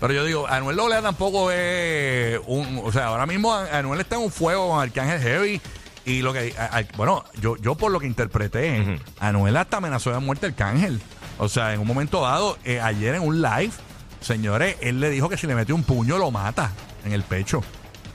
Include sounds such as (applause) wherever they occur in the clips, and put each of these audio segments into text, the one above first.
Pero yo digo, Anuel AA tampoco es un. O sea, ahora mismo Anuel está en un fuego con Arcángel Heavy. Y lo que. a- a- bueno, yo, yo por lo que interpreté, Anuel hasta amenazó de muerte a Arcángel. O sea, en un momento dado, eh, ayer en un live, señores, él le dijo que si le mete un puño lo mata en el pecho.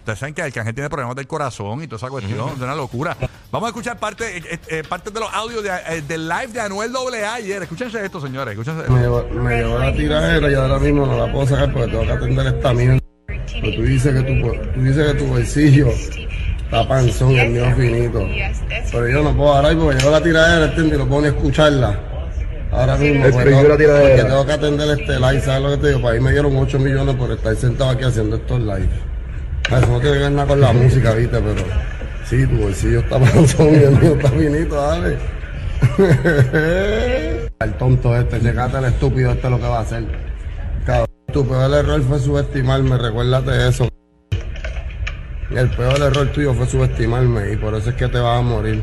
Ustedes saben que Arcángel tiene problemas del corazón y toda esa cuestión, de una locura. Vamos a escuchar parte, eh, eh, parte de los audios de, eh, del live de Anuel AA ayer. Escúchense esto, señores. Escúchense esto. Me llevó, me llevó la tiradera y ahora mismo no la puedo sacar porque tengo que atender esta mierda. Pero tú dices que tu, tú dices que tu bolsillo está panzón el mío finito. Pero yo no puedo ahora porque llevo la tiradera, ¿entiendes? Y no puedo ni escucharla. Ahora mismo, pues, no- porque tengo que atender este live, ¿sabes lo que te digo? Para ahí me dieron 8 millones por estar sentado aquí haciendo estos live. Eso no tiene que ver nada con la música, ¿viste? Pero sí, tu bolsillo está panzón y el mío está finito, dale. (laughs) El tonto este, checate el estúpido este lo que va a hacer. Cabrón, tu peor error fue subestimarme, recuérdate eso. El peor error tuyo fue subestimarme y por eso es que te vas a morir.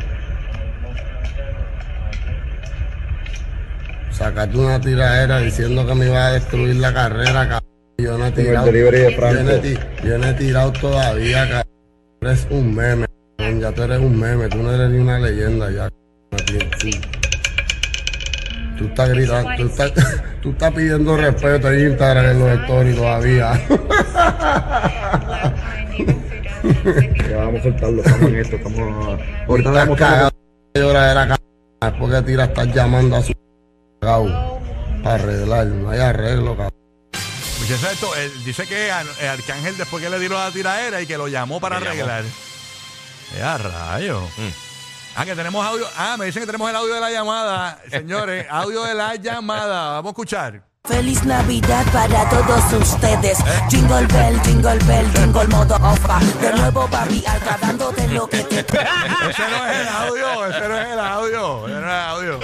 Sacate una tiradera diciendo que me iba a destruir la carrera, cabrón. Yo no he Como el tirado. delivery de yo, no he, ti- yo no he tirado todavía, cabrón. Eres un meme, cabrón. ya tú eres un meme, tú no eres ni una leyenda ya. cabrón. Sí. Tú estás gritando, tú estás, (laughs) tú estás pidiendo respeto en Instagram en los stories todavía. Ya (laughs) vamos a soltarlo, estamos en esto, estamos... Ahorita le Estás cagado de lloradera, cabrón. Es porque tira, estás llamando a su cagado para arreglar. No hay arreglo, cabrón. Escuchen esto, él dice que eh, Arcángel después que le dio la tiradera y que lo llamó para llamó. arreglar. Ya, rayo. Ah, que tenemos audio. Ah, me dicen que tenemos el audio de la llamada. Señores, (laughs) audio de la llamada. Vamos a escuchar. Feliz Navidad para todos ustedes. Jingle bell, jingle bell, jingle modo ofa. De nuevo Barbie Alca dándote lo que te (laughs) Ese no es el audio, ese no es el audio. Ese no es el audio.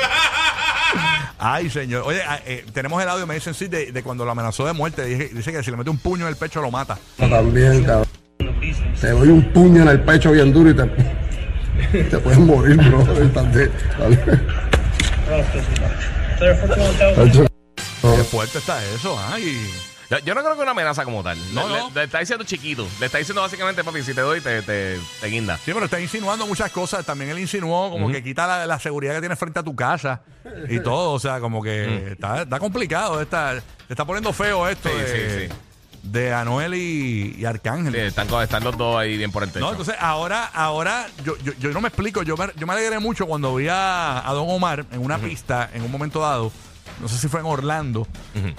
Ay, señor. Oye, ah, eh, tenemos el audio, me dicen sí, de, de cuando lo amenazó de muerte. Dije- dice que si le mete un puño en el pecho lo mata. También, cabrón. Te doy un puño en el pecho bien duro y te, te puedes morir, bro. Qué fuerte está eso, ay. Yo, no creo que una amenaza como tal. No, le, no. le- le está diciendo chiquito. Le está diciendo básicamente, papi, si te doy, te, te, te guinda. Sí, pero está insinuando muchas cosas. También él insinuó como que quita la, la seguridad que tienes frente a tu casa y todo. O sea, como que está, está complicado. Está, se está poniendo feo esto Sí, de, sí, de Anuel y, y Arcángel. Sí, están, co- están los dos ahí bien por el techo. No, entonces ahora, ahora yo, yo, yo no me explico. Yo me, yo me alegré mucho cuando vi a, a Don Omar en una pista en un momento dado. No sé si fue en Orlando,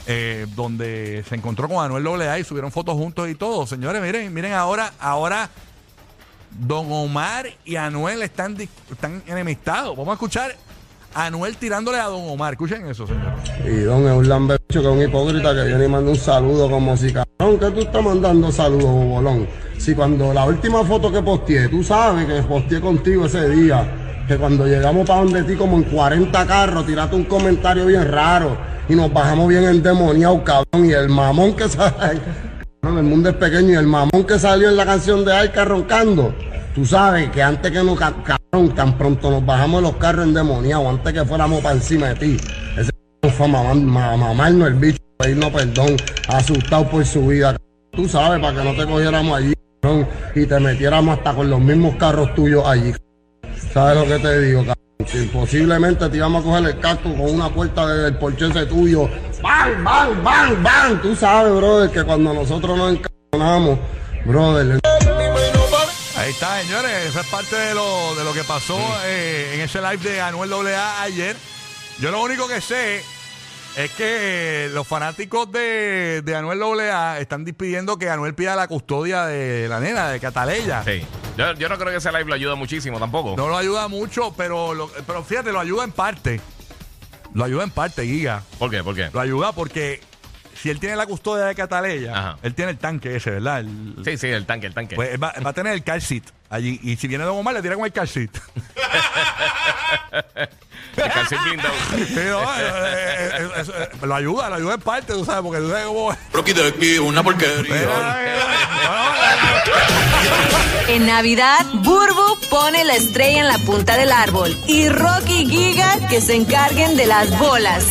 eh, donde se encontró con Anuel AA y subieron fotos juntos y todo. Señores, miren, miren ahora, ahora Don Omar y Anuel están, dis- están enemistados. Vamos a escuchar a Anuel tirándole a Don Omar. Escuchen eso, señores. Y Don es un lambecho que es un hipócrita que viene y manda un saludo como si cabrón, que tú estás mandando saludos, bobolón. Si cuando la última foto que posteé, tú sabes que posteé contigo ese día, que cuando llegamos para donde ti como en 40 carros, tiraste un comentario bien raro y nos bajamos bien endemoniados, cabrón. Y el mamón que sale, (laughs) el mundo es pequeño y el mamón que salió en la canción de Arca roncando. Tú sabes que antes que nos, ca- cabrón, tan pronto nos bajamos los carros endemoniados, antes que fuéramos para encima de ti. Ese fue mamarnos el bicho, pedirnos perdón, asustado por su vida. Tú sabes, para que no te cogiéramos allí, cabrón, y te metiéramos hasta con los mismos carros tuyos allí. ¿Sabes lo que te digo, cabrón? Que posiblemente te íbamos a coger el casco con una puerta del porche ese tuyo. ¡Bang, bang, bang, bang! Tú sabes, brother, que cuando nosotros nos encajonamos, brother, Ahí está, señores. Eso es parte de lo, de lo que pasó eh, en ese live de Anuel AA ayer. Yo lo único que sé es que los fanáticos de, de Anuel AA están pidiendo que Anuel pida la custodia de la nena, de Cataleya. Sí. Yo, yo no creo que ese live lo ayuda muchísimo tampoco. No lo ayuda mucho, pero, lo- pero fíjate, lo ayuda en parte. Lo ayuda en parte, Giga. ¿Por qué? ¿Por qué? Lo ayuda porque si él tiene la custodia de Cataleya, Ajá. él tiene el tanque ese, ¿verdad? El- Sí, sí, el tanque, el tanque. Pues él va, va a tener el car seat allí. Y si viene Don Omar, le tira con el car seat. (laughs) el. Sí, no, eh, eh, eh, eh, lo ayuda, lo ayuda en parte, tú sabes, porque tú sabes cómo es. Rocky de aquí, una porquería. En Navidad, Burbu pone la estrella en la punta del árbol y Rocky y Giga que se encarguen de las bolas.